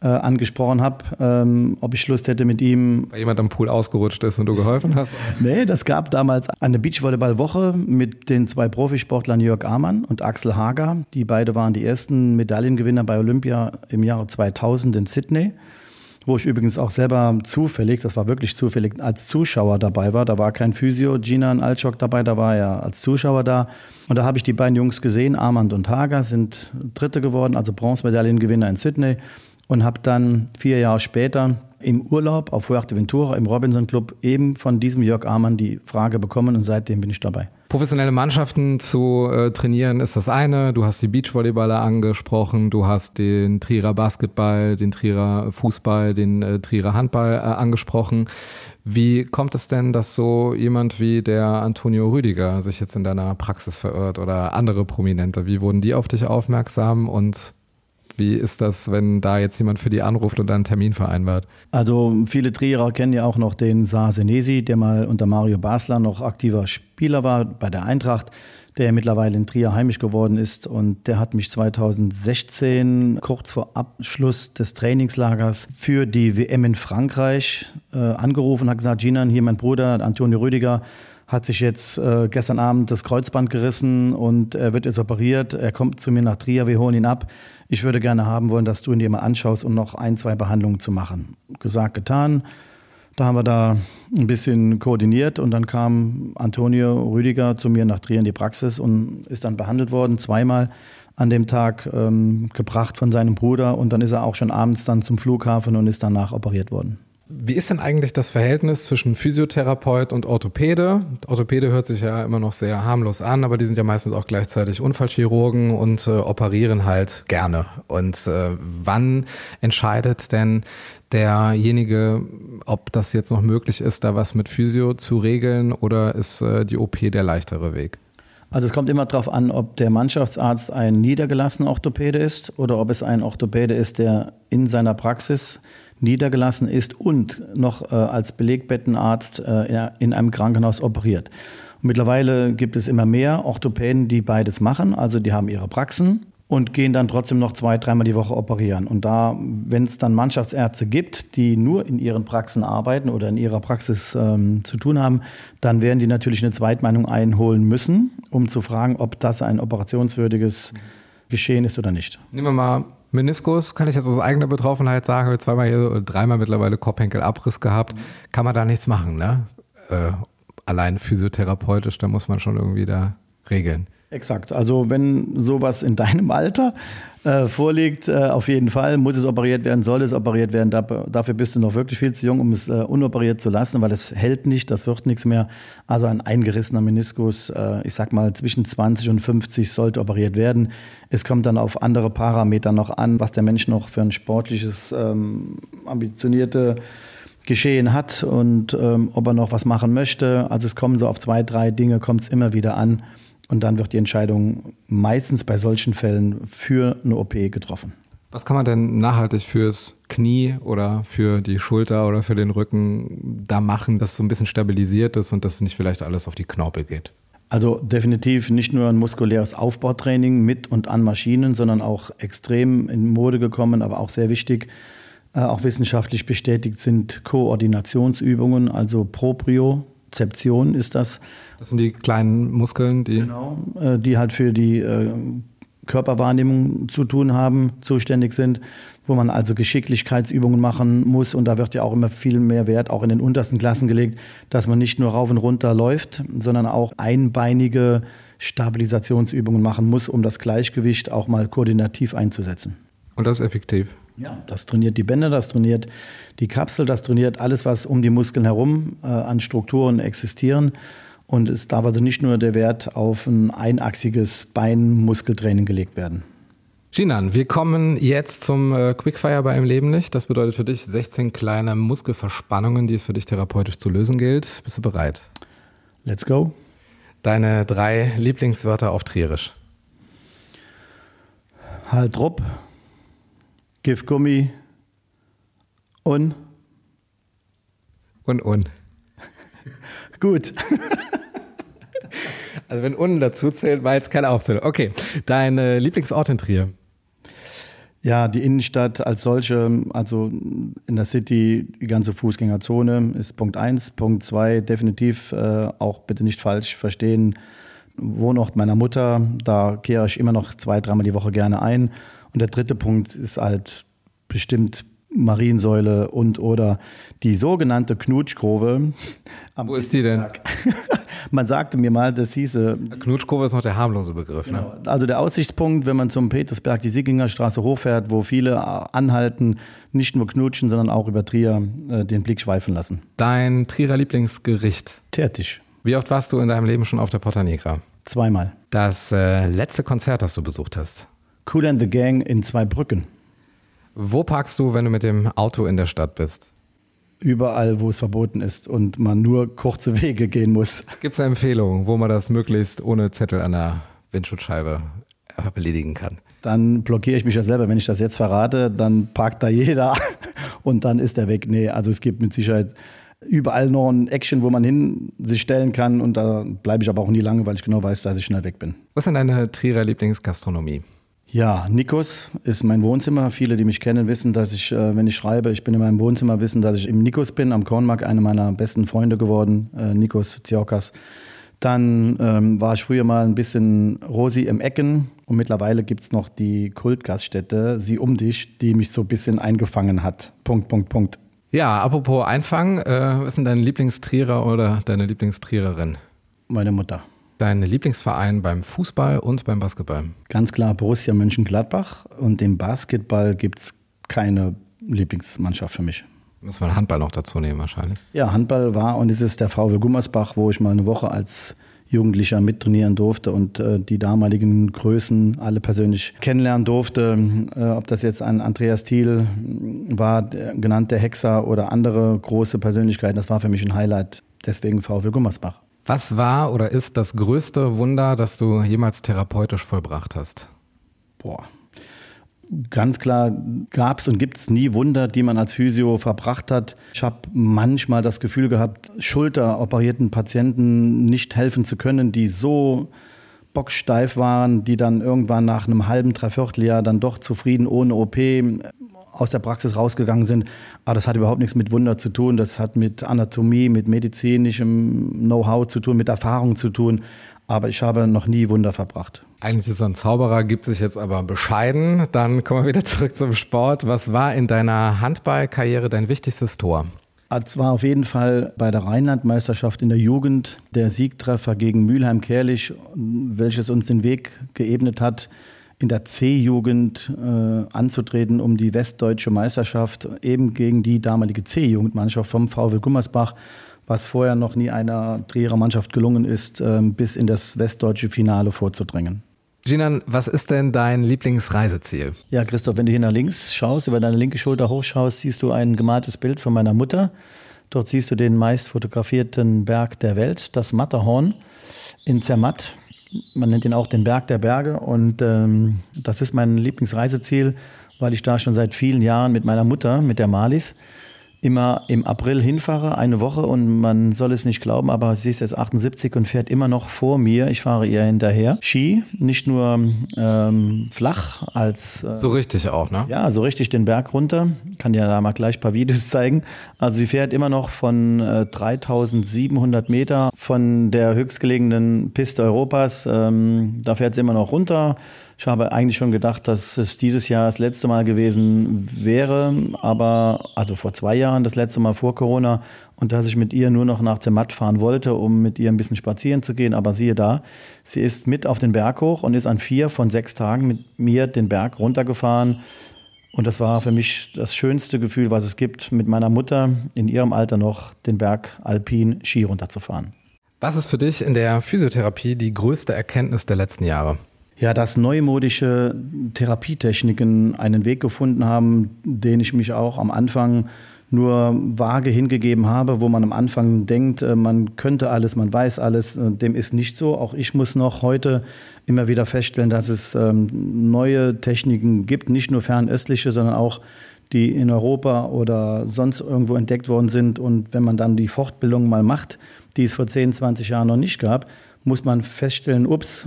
äh, angesprochen hat, ähm, ob ich Lust hätte mit ihm Weil jemand am Pool ausgerutscht ist und du geholfen hast? <laughs> Nee, das gab damals eine Beachvolleyball-Woche mit den zwei Profisportlern Jörg Amann und Axel Hager. Die beide waren die ersten Medaillengewinner bei Olympia im Jahre 2000 in Sydney, wo ich übrigens auch selber zufällig, das war wirklich zufällig, als Zuschauer dabei war. Da war kein Physio, Gina Altschok dabei, da war er als Zuschauer da. Und da habe ich die beiden Jungs gesehen, Armand und Hager, sind Dritte geworden, also Bronzemedaillengewinner in Sydney und habe dann vier Jahre später im Urlaub auf Fuerteventura im Robinson Club eben von diesem Jörg Amann die Frage bekommen und seitdem bin ich dabei. Professionelle Mannschaften zu äh, trainieren ist das eine. Du hast die Beachvolleyballer angesprochen, du hast den Trierer Basketball, den Trierer Fußball, den äh, Trierer Handball äh, angesprochen. Wie kommt es denn, dass so jemand wie der Antonio Rüdiger sich jetzt in deiner Praxis verirrt oder andere Prominente? Wie wurden die auf dich aufmerksam und wie ist das, wenn da jetzt jemand für die anruft und einen Termin vereinbart? Also viele Trierer kennen ja auch noch den Saar Senesi, der mal unter Mario Basler noch aktiver Spieler war bei der Eintracht, der mittlerweile in Trier heimisch geworden ist. Und der hat mich 2016, kurz vor Abschluss des Trainingslagers, für die WM in Frankreich äh, angerufen und hat gesagt, Ginan, hier mein Bruder Antonio Rüdiger, hat sich jetzt äh, gestern Abend das Kreuzband gerissen und er wird jetzt operiert. Er kommt zu mir nach Trier, wir holen ihn ab. Ich würde gerne haben wollen, dass du ihn dir mal anschaust, um noch ein, zwei Behandlungen zu machen. Gesagt, getan. Da haben wir da ein bisschen koordiniert und dann kam Antonio Rüdiger zu mir nach Trier in die Praxis und ist dann behandelt worden, zweimal an dem Tag ähm, gebracht von seinem Bruder und dann ist er auch schon abends dann zum Flughafen und ist danach operiert worden. Wie ist denn eigentlich das Verhältnis zwischen Physiotherapeut und Orthopäde? Orthopäde hört sich ja immer noch sehr harmlos an, aber die sind ja meistens auch gleichzeitig Unfallchirurgen und äh, operieren halt gerne. Und äh, wann entscheidet denn derjenige, ob das jetzt noch möglich ist, da was mit Physio zu regeln oder ist äh, die OP der leichtere Weg? Also es kommt immer darauf an, ob der Mannschaftsarzt ein niedergelassener Orthopäde ist oder ob es ein Orthopäde ist, der in seiner Praxis niedergelassen ist und noch äh, als Belegbettenarzt äh, in einem Krankenhaus operiert. Und mittlerweile gibt es immer mehr Orthopäden, die beides machen. Also die haben ihre Praxen und gehen dann trotzdem noch zwei, dreimal die Woche operieren. Und da, wenn es dann Mannschaftsärzte gibt, die nur in ihren Praxen arbeiten oder in ihrer Praxis ähm, zu tun haben, dann werden die natürlich eine Zweitmeinung einholen müssen, um zu fragen, ob das ein operationswürdiges Geschehen ist oder nicht. Nehmen wir mal Meniskus, kann ich jetzt aus eigener Betroffenheit sagen, wir zweimal hier, dreimal mittlerweile Kopfhenkelabriss gehabt, kann man da nichts machen, ne? Äh, allein physiotherapeutisch, da muss man schon irgendwie da regeln. Exakt. Also wenn sowas in deinem Alter äh, vorliegt, äh, auf jeden Fall muss es operiert werden, soll es operiert werden. Da, dafür bist du noch wirklich viel zu jung, um es äh, unoperiert zu lassen, weil es hält nicht, das wird nichts mehr. Also ein eingerissener Meniskus, äh, ich sag mal zwischen 20 und 50 sollte operiert werden. Es kommt dann auf andere Parameter noch an, was der Mensch noch für ein sportliches, ähm, ambitionierte Geschehen hat und ähm, ob er noch was machen möchte. Also es kommen so auf zwei, drei Dinge, kommt es immer wieder an. Und dann wird die Entscheidung meistens bei solchen Fällen für eine OP getroffen. Was kann man denn nachhaltig fürs Knie oder für die Schulter oder für den Rücken da machen, dass es so ein bisschen stabilisiert ist und dass nicht vielleicht alles auf die Knorpel geht? Also definitiv nicht nur ein muskuläres Aufbautraining mit und an Maschinen, sondern auch extrem in Mode gekommen, aber auch sehr wichtig, äh, auch wissenschaftlich bestätigt sind Koordinationsübungen, also Propriozeption ist das. Das sind die kleinen Muskeln, die. Genau, äh, die halt für die äh, Körperwahrnehmung zu tun haben, zuständig sind, wo man also Geschicklichkeitsübungen machen muss. Und da wird ja auch immer viel mehr Wert auch in den untersten Klassen gelegt, dass man nicht nur rauf und runter läuft, sondern auch einbeinige Stabilisationsübungen machen muss, um das Gleichgewicht auch mal koordinativ einzusetzen. Und das ist effektiv. Ja, das trainiert die Bänder, das trainiert die Kapsel, das trainiert alles, was um die Muskeln herum äh, an Strukturen existieren. Und es darf also nicht nur der Wert auf ein einachsiges Beinmuskeltraining gelegt werden. Ginan, wir kommen jetzt zum äh, Quickfire bei im Leben nicht. Das bedeutet für dich 16 kleine Muskelverspannungen, die es für dich therapeutisch zu lösen gilt. Bist du bereit? Let's go. Deine drei Lieblingswörter auf Trierisch. Haltrupp, Giftgummi und und und. <laughs> Gut. <laughs> Also wenn unten dazu zählt, war jetzt keine Aufzählung. Okay, dein äh, Lieblingsort in Trier? Ja, die Innenstadt als solche, also in der City, die ganze Fußgängerzone ist Punkt eins. Punkt zwei, definitiv äh, auch bitte nicht falsch verstehen, Wohnort meiner Mutter, da kehre ich immer noch zwei, dreimal die Woche gerne ein. Und der dritte Punkt ist halt bestimmt Mariensäule und oder die sogenannte Knutschgrove. Wo ist die denn? <laughs> man sagte mir mal, das hieße. Knutschgrove ist noch der harmlose Begriff, ne? Genau. Also der Aussichtspunkt, wenn man zum Petersberg die Sieginger Straße hochfährt, wo viele anhalten, nicht nur knutschen, sondern auch über Trier äh, den Blick schweifen lassen. Dein Trierer Lieblingsgericht? Teertisch. Wie oft warst du in deinem Leben schon auf der Porta Negra? Zweimal. Das äh, letzte Konzert, das du besucht hast? Cool and the Gang in Zweibrücken. Wo parkst du, wenn du mit dem Auto in der Stadt bist? Überall, wo es verboten ist und man nur kurze Wege gehen muss. Gibt es eine Empfehlung, wo man das möglichst ohne Zettel an der Windschutzscheibe erledigen kann? Dann blockiere ich mich ja selber. Wenn ich das jetzt verrate, dann parkt da jeder <laughs> und dann ist er weg. Nee, also es gibt mit Sicherheit überall noch ein Action, wo man hin sich stellen kann und da bleibe ich aber auch nie lange, weil ich genau weiß, dass ich schnell weg bin. Was ist denn deine Trierer Lieblingsgastronomie? Ja, Nikos ist mein Wohnzimmer. Viele, die mich kennen, wissen, dass ich, äh, wenn ich schreibe, ich bin in meinem Wohnzimmer, wissen, dass ich im Nikos bin, am Kornmark, einer meiner besten Freunde geworden, äh, Nikos Ziokas. Dann ähm, war ich früher mal ein bisschen Rosi im Ecken und mittlerweile gibt es noch die Kultgaststätte, Sie um dich, die mich so ein bisschen eingefangen hat. Punkt, Punkt, Punkt. Ja, apropos Einfangen, äh, was ist denn dein Lieblingstrierer oder deine Lieblingstriererin? Meine Mutter. Dein Lieblingsverein beim Fußball und beim Basketball? Ganz klar Borussia Mönchengladbach. Und im Basketball gibt es keine Lieblingsmannschaft für mich. Müssen wir Handball noch dazu nehmen wahrscheinlich. Ja, Handball war und ist es der VW Gummersbach, wo ich mal eine Woche als Jugendlicher mittrainieren durfte und äh, die damaligen Größen alle persönlich kennenlernen durfte. Äh, ob das jetzt ein Andreas Thiel war, der, genannt der Hexer oder andere große Persönlichkeiten, das war für mich ein Highlight. Deswegen VW Gummersbach. Was war oder ist das größte Wunder, das du jemals therapeutisch vollbracht hast? Boah. Ganz klar gab es und gibt es nie Wunder, die man als Physio verbracht hat. Ich habe manchmal das Gefühl gehabt, schulteroperierten Patienten nicht helfen zu können, die so bocksteif waren, die dann irgendwann nach einem halben, dreiviertel Jahr dann doch zufrieden ohne OP aus der Praxis rausgegangen sind. Aber das hat überhaupt nichts mit Wunder zu tun. Das hat mit Anatomie, mit medizinischem Know-how zu tun, mit Erfahrung zu tun. Aber ich habe noch nie Wunder verbracht. Eigentlich ist er ein Zauberer, gibt sich jetzt aber bescheiden. Dann kommen wir wieder zurück zum Sport. Was war in deiner Handballkarriere dein wichtigstes Tor? Es war auf jeden Fall bei der Rheinlandmeisterschaft in der Jugend der Siegtreffer gegen Mülheim-Kerlich, welches uns den Weg geebnet hat, in der C-Jugend äh, anzutreten, um die westdeutsche Meisterschaft eben gegen die damalige C-Jugendmannschaft vom VW Gummersbach, was vorher noch nie einer Trierer Mannschaft gelungen ist, äh, bis in das westdeutsche Finale vorzudringen. Ginan, was ist denn dein Lieblingsreiseziel? Ja, Christoph, wenn du hier nach links schaust, über deine linke Schulter hochschaust, siehst du ein gemaltes Bild von meiner Mutter. Dort siehst du den meist fotografierten Berg der Welt, das Matterhorn in Zermatt. Man nennt ihn auch den Berg der Berge. Und ähm, das ist mein Lieblingsreiseziel, weil ich da schon seit vielen Jahren mit meiner Mutter, mit der Malis, immer im April hinfahre, eine Woche und man soll es nicht glauben, aber sie ist jetzt 78 und fährt immer noch vor mir. Ich fahre ihr hinterher. Ski, nicht nur ähm, flach als... Äh, so richtig auch, ne? Ja, so richtig den Berg runter. Kann ja da mal gleich ein paar Videos <laughs> zeigen. Also sie fährt immer noch von äh, 3700 Meter von der höchstgelegenen Piste Europas. Ähm, da fährt sie immer noch runter ich habe eigentlich schon gedacht, dass es dieses Jahr das letzte Mal gewesen wäre, aber also vor zwei Jahren, das letzte Mal vor Corona, und dass ich mit ihr nur noch nach Zermatt fahren wollte, um mit ihr ein bisschen spazieren zu gehen. Aber siehe da, sie ist mit auf den Berg hoch und ist an vier von sechs Tagen mit mir den Berg runtergefahren. Und das war für mich das schönste Gefühl, was es gibt, mit meiner Mutter in ihrem Alter noch den Berg Alpin Ski runterzufahren. Was ist für dich in der Physiotherapie die größte Erkenntnis der letzten Jahre? Ja, dass neumodische Therapietechniken einen Weg gefunden haben, den ich mich auch am Anfang nur vage hingegeben habe, wo man am Anfang denkt, äh, man könnte alles, man weiß alles. Äh, dem ist nicht so. Auch ich muss noch heute immer wieder feststellen, dass es ähm, neue Techniken gibt, nicht nur fernöstliche, sondern auch die in Europa oder sonst irgendwo entdeckt worden sind. Und wenn man dann die Fortbildung mal macht, die es vor 10, 20 Jahren noch nicht gab, muss man feststellen, ups,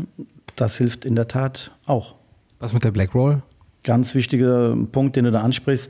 das hilft in der Tat auch. Was mit der Black Roll? Ganz wichtiger Punkt, den du da ansprichst.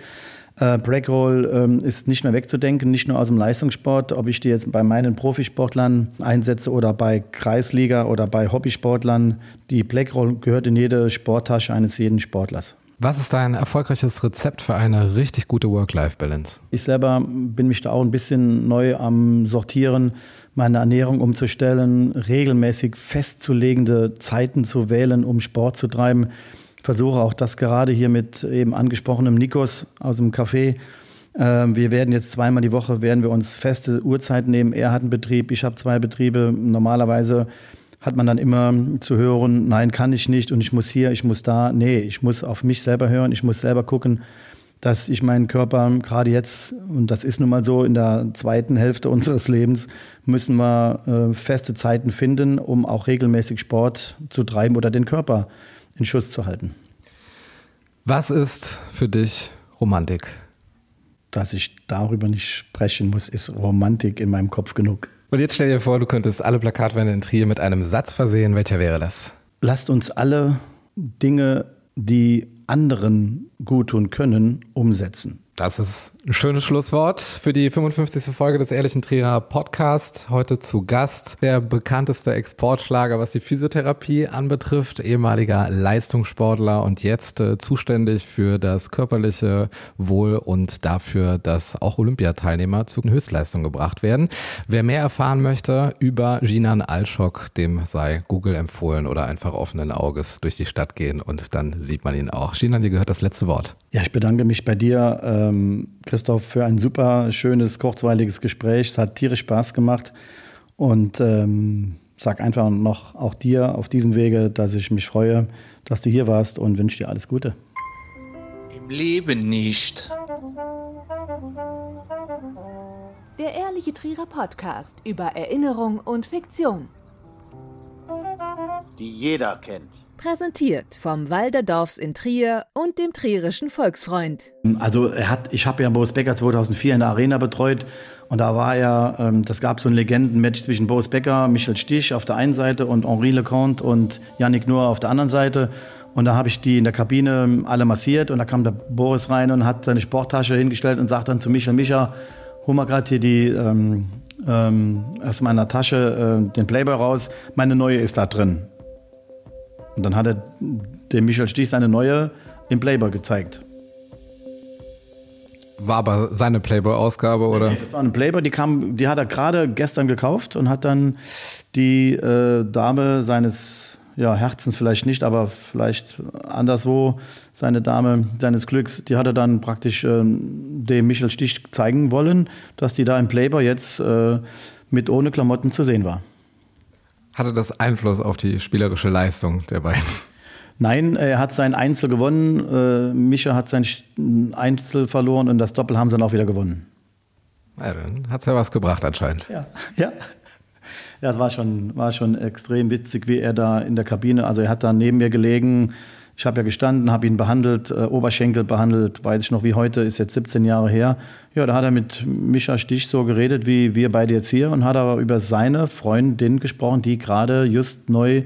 Äh, Breakroll ähm, ist nicht mehr wegzudenken, nicht nur aus dem Leistungssport. Ob ich die jetzt bei meinen Profisportlern einsetze oder bei Kreisliga oder bei Hobbysportlern, die Blackroll gehört in jede Sporttasche eines jeden Sportlers. Was ist dein erfolgreiches Rezept für eine richtig gute Work-Life-Balance? Ich selber bin mich da auch ein bisschen neu am Sortieren meine Ernährung umzustellen, regelmäßig festzulegende Zeiten zu wählen, um Sport zu treiben. Ich versuche auch das gerade hier mit eben angesprochenem Nikos aus dem Café. Ähm, wir werden jetzt zweimal die Woche werden wir uns feste Uhrzeiten nehmen. Er hat einen Betrieb, ich habe zwei Betriebe. Normalerweise hat man dann immer zu hören, nein, kann ich nicht und ich muss hier, ich muss da. Nee, ich muss auf mich selber hören, ich muss selber gucken, dass ich meinen Körper gerade jetzt, und das ist nun mal so, in der zweiten Hälfte <laughs> unseres Lebens, müssen wir äh, feste Zeiten finden, um auch regelmäßig Sport zu treiben oder den Körper in Schuss zu halten. Was ist für dich Romantik? Dass ich darüber nicht sprechen muss, ist Romantik in meinem Kopf genug. Und jetzt stell dir vor, du könntest alle Plakatwände in Trier mit einem Satz versehen. Welcher wäre das? Lasst uns alle Dinge, die anderen gut tun können, umsetzen. Das ist ein schönes Schlusswort für die 55. Folge des Ehrlichen Trierer Podcast. Heute zu Gast der bekannteste Exportschlager, was die Physiotherapie anbetrifft, ehemaliger Leistungssportler und jetzt äh, zuständig für das körperliche Wohl und dafür, dass auch Olympiateilnehmer zu Höchstleistung gebracht werden. Wer mehr erfahren möchte über Jinan Alschok, dem sei Google empfohlen oder einfach offenen Auges durch die Stadt gehen und dann sieht man ihn auch. Jinan, dir gehört das letzte Wort. Ja, ich bedanke mich bei dir. Äh ähm, Christoph, für ein super schönes, kurzweiliges Gespräch. Es hat tierisch Spaß gemacht. Und ähm, sag einfach noch auch dir auf diesem Wege, dass ich mich freue, dass du hier warst und wünsche dir alles Gute. Im Leben nicht. Der Ehrliche ehrliche Trierer Podcast über Erinnerung und Fiktion. Die jeder kennt. Präsentiert vom Walderdorfs in Trier und dem Trierischen Volksfreund. Also er hat, ich habe ja Boris Becker 2004 in der Arena betreut und da war er, ähm, das gab so ein Legendenmatch zwischen Boris Becker, Michel Stich auf der einen Seite und Henri Leconte und Yannick Noah auf der anderen Seite. Und da habe ich die in der Kabine alle massiert und da kam der Boris rein und hat seine Sporttasche hingestellt und sagt dann zu Michel, Micha, hol mal gerade hier die ähm, ähm, aus meiner Tasche äh, den Playboy raus, meine neue ist da drin. Und dann hat er dem Michel Stich seine neue im Playboy gezeigt. War aber seine Playboy-Ausgabe, oder? Nee, das war eine Playboy, die kam, die hat er gerade gestern gekauft und hat dann die äh, Dame seines ja, Herzens vielleicht nicht, aber vielleicht anderswo seine Dame seines Glücks, die hat er dann praktisch äh, dem Michel Stich zeigen wollen, dass die da im Playboy jetzt äh, mit ohne Klamotten zu sehen war. Hatte das Einfluss auf die spielerische Leistung der beiden? Nein, er hat sein Einzel gewonnen. Äh, Mischa hat sein Einzel verloren und das Doppel haben sie dann auch wieder gewonnen. Ja, dann hat es ja was gebracht anscheinend. Ja, <laughs> ja. Ja, es war schon, war schon extrem witzig, wie er da in der Kabine, also er hat da neben mir gelegen. Ich habe ja gestanden, habe ihn behandelt, äh, Oberschenkel behandelt, weiß ich noch wie heute, ist jetzt 17 Jahre her. Ja, da hat er mit Mischa Stich so geredet, wie wir beide jetzt hier und hat aber über seine Freundin gesprochen, die gerade just neu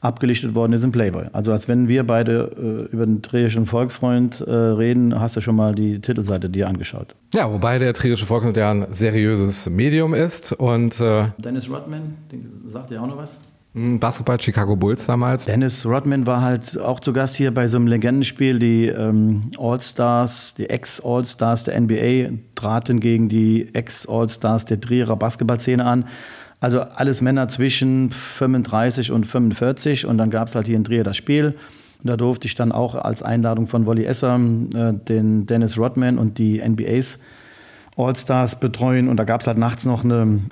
abgelichtet worden ist im Playboy. Also als wenn wir beide äh, über den trierischen Volksfreund äh, reden, hast du schon mal die Titelseite dir angeschaut. Ja, wobei der trierische Volksfreund ja ein seriöses Medium ist und äh, Dennis Rodman, den, sagt dir auch noch was? Basketball Chicago Bulls damals. Dennis Rodman war halt auch zu Gast hier bei so einem Legendenspiel. Die ähm, All-Stars, die Ex-All-Stars der NBA traten gegen die Ex-All-Stars der Trierer Basketballszene an. Also alles Männer zwischen 35 und 45 und dann gab es halt hier in Trier das Spiel. Und da durfte ich dann auch als Einladung von Wolli Esser äh, den Dennis Rodman und die NBAs All-Stars betreuen. Und da gab es halt nachts noch eine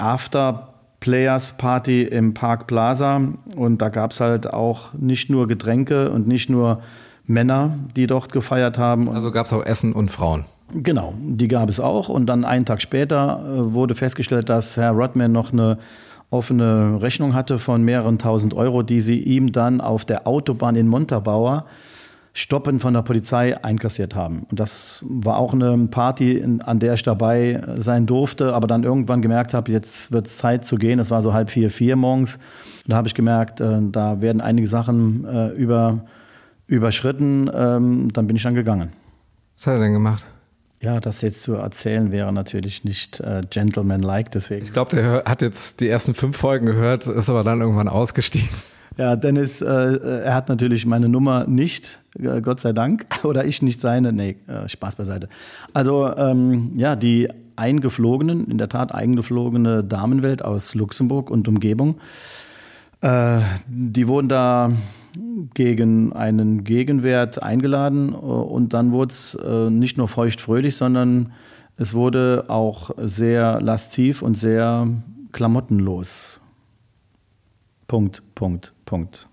After-Players-Party im Park Plaza. Und da gab es halt auch nicht nur Getränke und nicht nur Männer, die dort gefeiert haben. Also gab es auch Essen und Frauen. Genau, die gab es auch. Und dann einen Tag später äh, wurde festgestellt, dass Herr Rodman noch eine offene Rechnung hatte von mehreren tausend Euro, die sie ihm dann auf der Autobahn in Montabaur stoppen von der Polizei einkassiert haben. Und das war auch eine Party, an der ich dabei sein durfte, aber dann irgendwann gemerkt habe, jetzt wird es Zeit zu gehen. Es war so halb vier, vier morgens. Da habe ich gemerkt, äh, da werden einige Sachen äh, über, überschritten. Ähm, dann bin ich dann gegangen. Was hat er denn gemacht? Ja, das jetzt zu erzählen wäre natürlich nicht äh, gentlemanlike, deswegen. Ich glaube, der hat jetzt die ersten fünf Folgen gehört, ist aber dann irgendwann ausgestiegen. Ja, Dennis, äh, er hat natürlich meine Nummer nicht, äh, Gott sei Dank, <laughs> oder ich nicht seine. Nee, äh, Spaß beiseite. Also, ähm, ja, die eingeflogenen, in der Tat eingeflogene Damenwelt aus Luxemburg und Umgebung, äh, die wurden da gegen einen Gegenwert eingeladen äh, und dann wurde es äh, nicht nur feuchtfröhlich, sondern es wurde auch sehr lasziv und sehr klamottenlos. Punkt, Punkt, Punkt.